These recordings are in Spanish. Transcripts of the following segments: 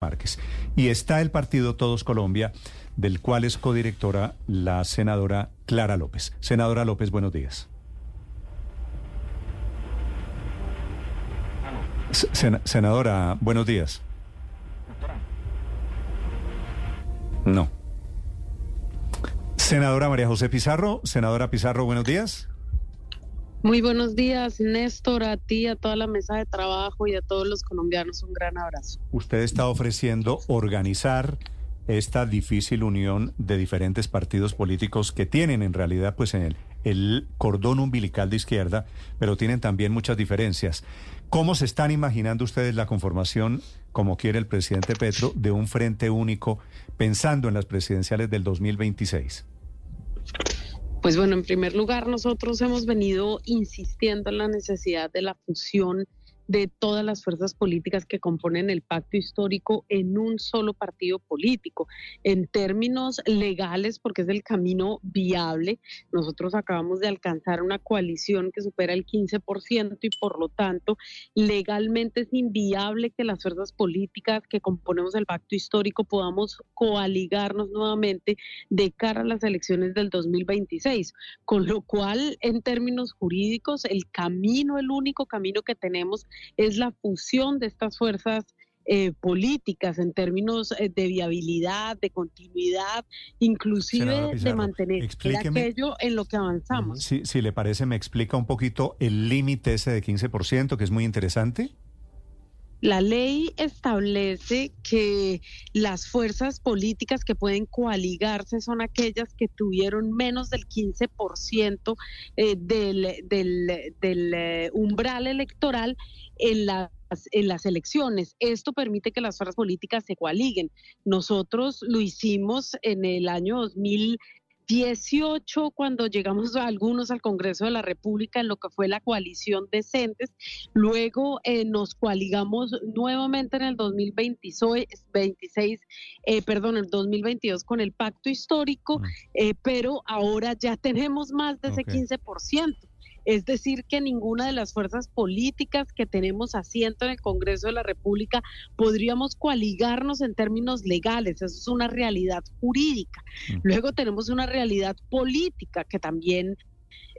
Márquez. Y está el partido Todos Colombia, del cual es codirectora la senadora Clara López. Senadora López, buenos días. senadora, buenos días. No. Senadora María José Pizarro, senadora Pizarro, buenos días. Muy buenos días, Néstor, a ti, a toda la mesa de trabajo y a todos los colombianos un gran abrazo. Usted está ofreciendo organizar esta difícil unión de diferentes partidos políticos que tienen en realidad pues en el, el cordón umbilical de izquierda, pero tienen también muchas diferencias. ¿Cómo se están imaginando ustedes la conformación, como quiere el presidente Petro, de un frente único pensando en las presidenciales del 2026? Pues bueno, en primer lugar, nosotros hemos venido insistiendo en la necesidad de la fusión de todas las fuerzas políticas que componen el pacto histórico en un solo partido político. En términos legales, porque es el camino viable, nosotros acabamos de alcanzar una coalición que supera el 15% y por lo tanto legalmente es inviable que las fuerzas políticas que componemos el pacto histórico podamos coaligarnos nuevamente de cara a las elecciones del 2026. Con lo cual, en términos jurídicos, el camino, el único camino que tenemos es la fusión de estas fuerzas eh, políticas en términos eh, de viabilidad, de continuidad, inclusive de mantener aquello en lo que avanzamos. Sí, si le parece, me explica un poquito el límite ese de 15%, que es muy interesante. La ley establece que las fuerzas políticas que pueden coaligarse son aquellas que tuvieron menos del 15% eh, del, del, eh, umbral electoral en en las elecciones. Esto permite que las fuerzas políticas se coaliguen. Nosotros lo hicimos en el año 2000 18 cuando llegamos a algunos al Congreso de la República en lo que fue la coalición decentes. Luego eh, nos coaligamos nuevamente en el 2026, eh, perdón, el 2022 con el pacto histórico, mm. eh, pero ahora ya tenemos más de ese 15%. Es decir, que ninguna de las fuerzas políticas que tenemos asiento en el Congreso de la República podríamos coaligarnos en términos legales. Eso es una realidad jurídica. Mm. Luego tenemos una realidad política que también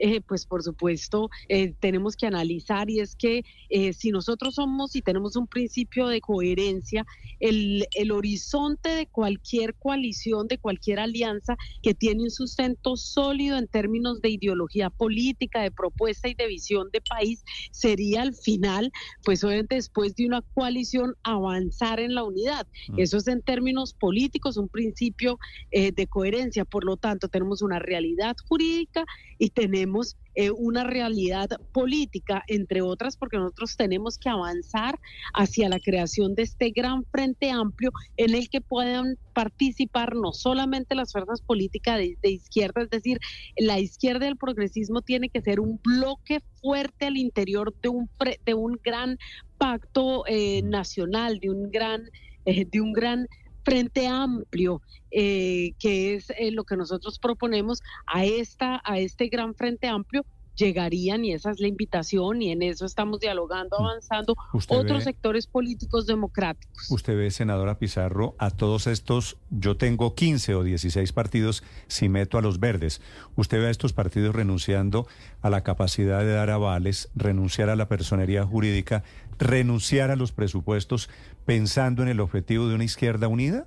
eh, pues por supuesto eh, tenemos que analizar y es que eh, si nosotros somos y tenemos un principio de coherencia, el, el horizonte de cualquier coalición, de cualquier alianza que tiene un sustento sólido en términos de ideología política, de propuesta y de visión de país, sería al final, pues obviamente después de una coalición, avanzar en la unidad. Mm. Eso es en términos políticos un principio de coherencia. Por lo tanto, tenemos una realidad jurídica y tenemos eh, una realidad política, entre otras, porque nosotros tenemos que avanzar hacia la creación de este gran frente amplio en el que puedan participar no solamente las fuerzas políticas de, izquierda, es decir, la izquierda del progresismo tiene que ser un bloque fuerte al interior de un, de un gran pacto eh, nacional, de un gran, eh, de un gran frente amplio, eh, que es eh, lo que nosotros proponemos a, esta, a este gran frente amplio, llegarían y esa es la invitación y en eso estamos dialogando, mm. avanzando otros sectores políticos democráticos. Usted ve, senadora Pizarro, a todos estos, yo tengo 15 o 16 partidos si meto a los verdes. Usted ve a estos partidos renunciando a la capacidad de dar avales, renunciar a la personería jurídica, renunciar a los presupuestos pensando en el objetivo de una izquierda unida?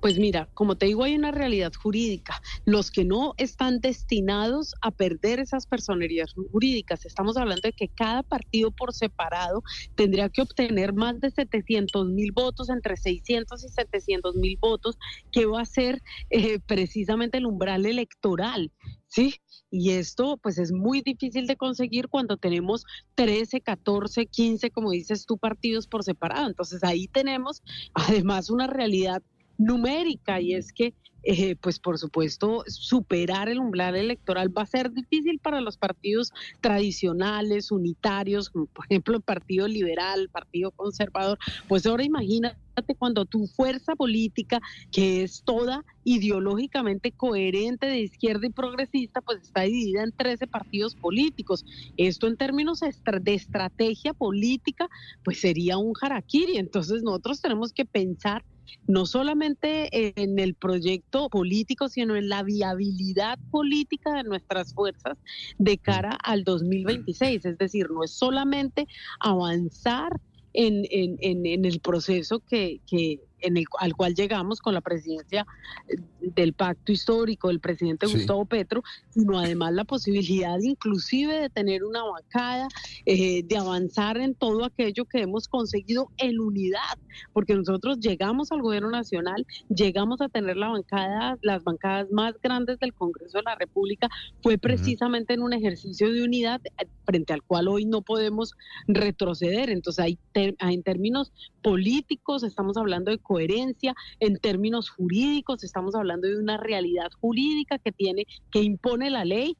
Pues mira, como te digo, hay una realidad jurídica. Los que no están destinados a perder esas personerías jurídicas, estamos hablando de que cada partido por separado tendría que obtener más de 700 mil votos, entre 600 y 700 mil votos, que va a ser eh, precisamente el umbral electoral. ¿sí? Y esto pues es muy difícil de conseguir cuando tenemos 13, 14, 15, como dices tú, partidos por separado. Entonces ahí tenemos además una realidad numérica y es que eh, pues por supuesto, superar el umbral electoral va a ser difícil para los partidos tradicionales, unitarios, como por ejemplo el Partido Liberal, Partido Conservador. Pues ahora imagínate cuando tu fuerza política, que es toda ideológicamente coherente de izquierda y progresista, pues está dividida en 13 partidos políticos. Esto en términos de estrategia política, pues sería un harakiri. Entonces nosotros tenemos que pensar no solamente en el proyecto político, sino en la viabilidad política de nuestras fuerzas de cara al 2026. Es decir, no es solamente avanzar en, en, el proceso que, que, en el, al cual llegamos con la presidencia eh, del pacto histórico del presidente Gustavo Petro, sino además la posibilidad inclusive de tener una bancada, eh, de avanzar en todo aquello que hemos conseguido en unidad, porque nosotros llegamos al gobierno nacional, llegamos a tener la bancada, las bancadas más grandes del Congreso de la República, fue precisamente en un ejercicio de unidad eh, frente al cual hoy no podemos retroceder. Entonces, hay en términos políticos estamos hablando de coherencia, en términos jurídicos estamos hablando de una realidad jurídica que tiene, que impone la ley.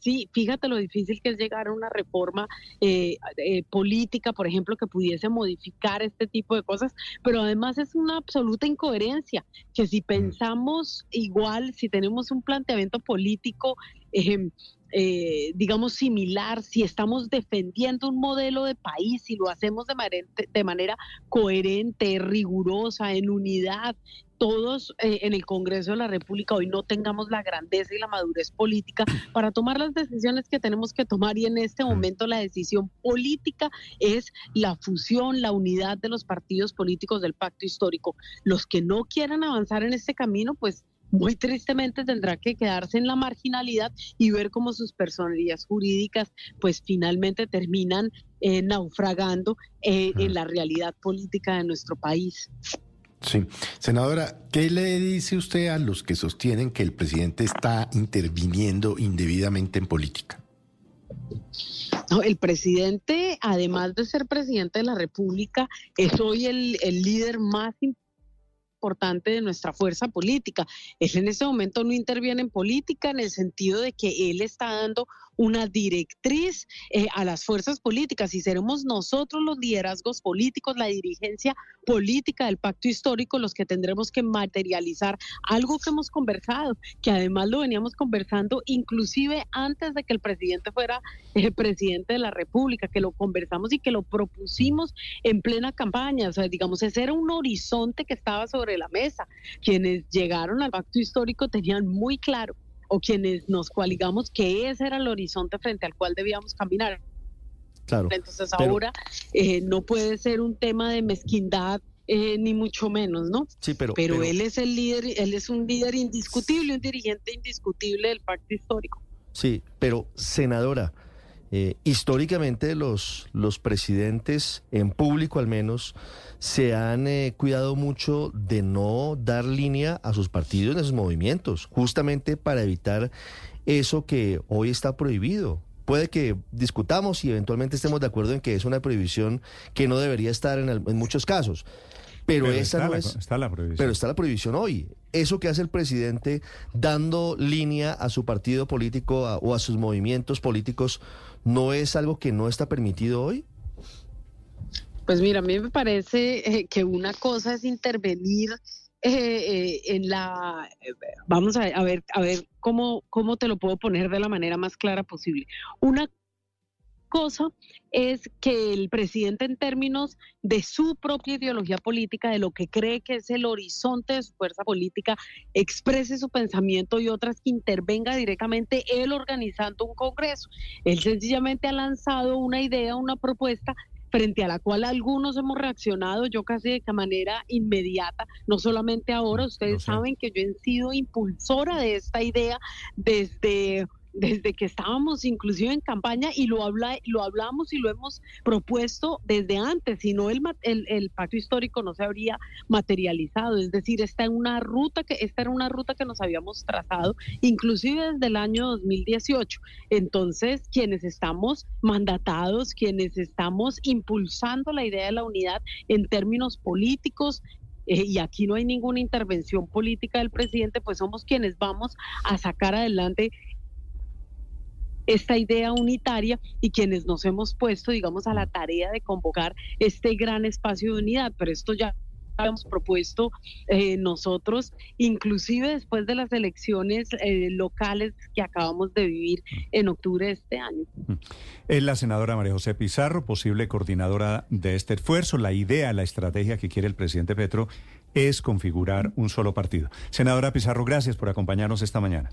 sí, fíjate lo difícil que es llegar a una reforma eh, eh, política, por ejemplo, que pudiese modificar este tipo de cosas, pero además es una absoluta incoherencia, que si mm. pensamos igual, si tenemos un planteamiento político, eh, digamos, similar, si estamos defendiendo un modelo de país, y lo hacemos de manera, de manera coherente, rigurosa, en unidad, todos eh, en el Congreso de la República hoy no tengamos la grandeza y la madurez política para tomar las decisiones que tenemos que tomar y en este momento la decisión política es la fusión, la unidad de los partidos políticos del pacto histórico. Los que no quieran avanzar en este camino, pues muy tristemente tendrá que quedarse en la marginalidad y ver cómo sus personalidades jurídicas pues finalmente terminan eh, naufragando eh, en la realidad política de nuestro país. Sí. Senadora, ¿qué le dice usted a los que sostienen que el presidente está interviniendo indebidamente en política? No, el presidente, además de ser presidente de la República, es hoy el, el líder más importante importante de nuestra fuerza política. Él en ese momento no interviene en política en el sentido de que él está dando una directriz eh, a las fuerzas políticas y seremos nosotros los liderazgos políticos, la dirigencia política del pacto histórico los que tendremos que materializar algo que hemos conversado, que además lo veníamos conversando inclusive antes de que el presidente fuera el presidente de la República, que lo conversamos y que lo propusimos en plena campaña, o sea, digamos, ese era un horizonte que estaba sobre la mesa. Quienes llegaron al pacto histórico tenían muy claro o quienes nos coaligamos que ese era el horizonte frente al cual debíamos caminar. Claro. Entonces ahora eh, no puede ser un tema de mezquindad eh, ni mucho menos, ¿no? Sí, pero, pero, él es el líder, él es un líder indiscutible, un dirigente indiscutible del pacto histórico. Sí, pero senadora, eh, históricamente los, los presidentes, en público al menos, se han eh, cuidado mucho de no dar línea a sus partidos en esos movimientos, justamente para evitar eso que hoy está prohibido. Puede que discutamos y eventualmente estemos de acuerdo en que es una prohibición que no debería estar en muchos casos. Pero, esa no es. Está la prohibición. Pero está la prohibición hoy. Eso que hace el presidente dando línea a su partido político o a sus movimientos políticos, ¿no es algo que no está permitido hoy? Pues mira, a mí me parece eh, que una cosa es intervenir eh, eh, en la vamos a, a, ver a ver cómo cómo te lo puedo poner de la manera más clara posible una cosa es que el presidente en términos de su propia ideología política, de lo que cree que es el horizonte de su fuerza política, exprese su pensamiento y otras que intervenga directamente él organizando un Congreso. Él sencillamente ha lanzado una idea, una propuesta frente a la cual algunos hemos reaccionado, yo casi de manera inmediata, no solamente ahora, ustedes saben que yo he sido impulsora de esta idea desde desde que estábamos inclusive en campaña y lo habla, lo hablamos y lo hemos propuesto desde antes, si no el, el, pacto histórico no se habría materializado, es decir, esta una ruta que esta era una ruta que nos habíamos trazado inclusive desde el año 2018. Entonces, quienes estamos mandatados, quienes estamos impulsando la idea de la unidad en términos políticos, eh, y aquí no hay ninguna intervención política del presidente, pues somos quienes vamos a sacar adelante esta idea unitaria y quienes nos hemos puesto, digamos, a la tarea de convocar este gran espacio de unidad. Pero esto ya habíamos propuesto eh, nosotros, inclusive después de las elecciones eh, locales que acabamos de vivir en octubre de este año. Es la senadora María José Pizarro, posible coordinadora de este esfuerzo. La idea, la estrategia que quiere el presidente Petro es configurar un solo partido. Senadora Pizarro, gracias por acompañarnos esta mañana.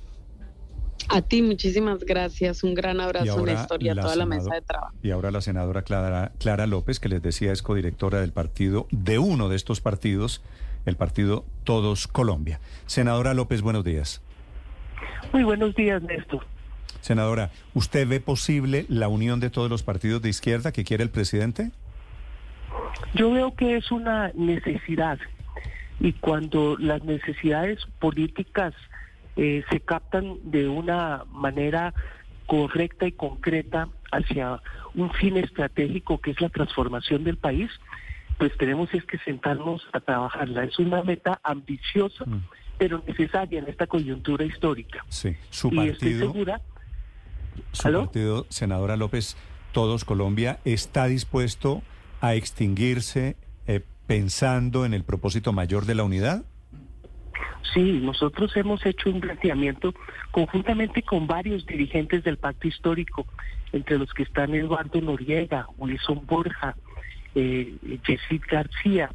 A ti muchísimas gracias, un gran abrazo Néstor y a toda la mesa de trabajo. Y ahora la senadora Clara, Clara López, que les decía es codirectora del partido, de uno de estos partidos, el partido Todos Colombia. Senadora López, buenos días. Muy buenos días, Néstor. Senadora, ¿usted ve posible la unión de todos los partidos de izquierda que quiere el presidente? Yo veo que es una necesidad y cuando las necesidades políticas eh, se captan de una manera correcta y concreta hacia un fin estratégico que es la transformación del país, pues tenemos es que sentarnos a trabajarla. Es una meta ambiciosa, mm. pero necesaria en esta coyuntura histórica. Sí, su partido, estoy segura, su partido, senadora López, Todos Colombia, está dispuesto a extinguirse eh, pensando en el propósito mayor de la unidad. Sí, nosotros hemos hecho un planteamiento conjuntamente con varios dirigentes del pacto histórico, entre los que están Eduardo Noriega, Wilson Borja, eh, García,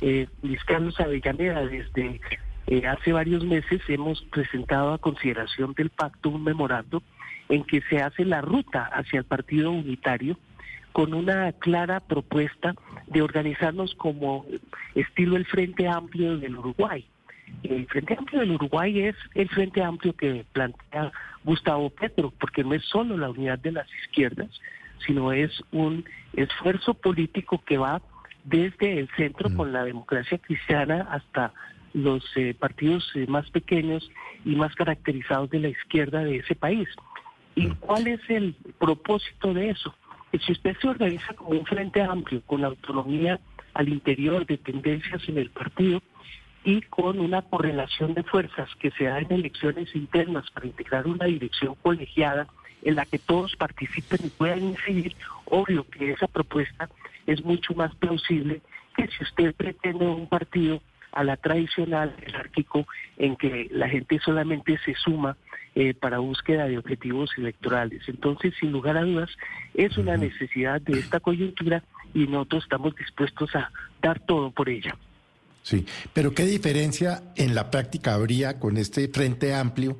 eh, Luis Carlos Avellaneda. Desde eh, hace varios meses hemos presentado a consideración del pacto un memorando en que se hace la ruta hacia el partido unitario con una clara propuesta de organizarnos como estilo el Frente Amplio del Uruguay el Frente Amplio del Uruguay es el Frente Amplio que plantea Gustavo Petro, porque no es solo la unidad de las izquierdas, sino es un esfuerzo político que va desde el centro mm. con la democracia cristiana hasta los eh, partidos eh, más pequeños y más caracterizados de la izquierda de ese país. ¿Y mm. cuál es el propósito de eso? Que si usted se organiza como un frente amplio, con autonomía al interior de tendencias en el partido, y con una correlación de fuerzas que se da en elecciones internas para integrar una dirección colegiada en la que todos participen y puedan incidir, obvio que esa propuesta es mucho más plausible que si usted pretende un partido a la tradicional jerárquico en que la gente solamente se suma eh, para búsqueda de objetivos electorales. Entonces, sin lugar a dudas, es una necesidad de esta coyuntura y nosotros estamos dispuestos a dar todo por ella. Sí, pero ¿qué diferencia en la práctica habría con este frente amplio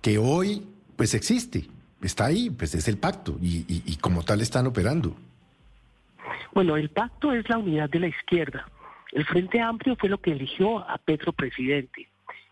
que hoy pues existe? Está ahí, pues es el pacto y, como tal están operando. Bueno, el pacto es la unidad de la izquierda. El Frente Amplio fue lo que eligió a Petro presidente.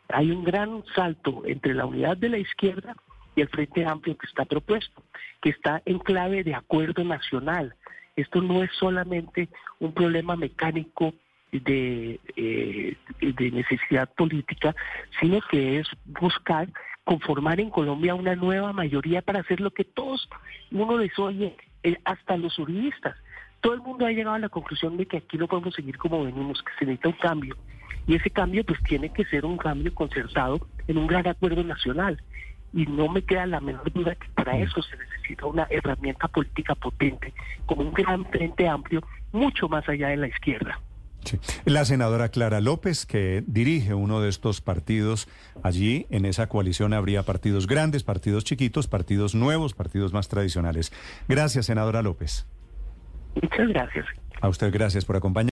Hay un gran salto entre la unidad de la izquierda y el Frente Amplio que está propuesto, que está en clave de acuerdo nacional. Esto no es solamente un problema mecánico de, eh, de necesidad política, sino que es buscar conformar en Colombia una nueva mayoría para hacer lo que todos, uno les oye, eh, hasta los juristas, todo el mundo ha llegado a la conclusión de que aquí no podemos seguir como venimos, que se necesita un cambio. Y ese cambio pues tiene que ser un cambio concertado en un gran acuerdo nacional. Y no me queda la menor duda que para eso se necesita una herramienta política potente, como un gran frente amplio, mucho más allá de la izquierda. La senadora Clara López, que dirige uno de estos partidos, allí en esa coalición habría partidos grandes, partidos chiquitos, partidos nuevos, partidos más tradicionales. Gracias, senadora López. Muchas gracias. A usted gracias por acompañarnos.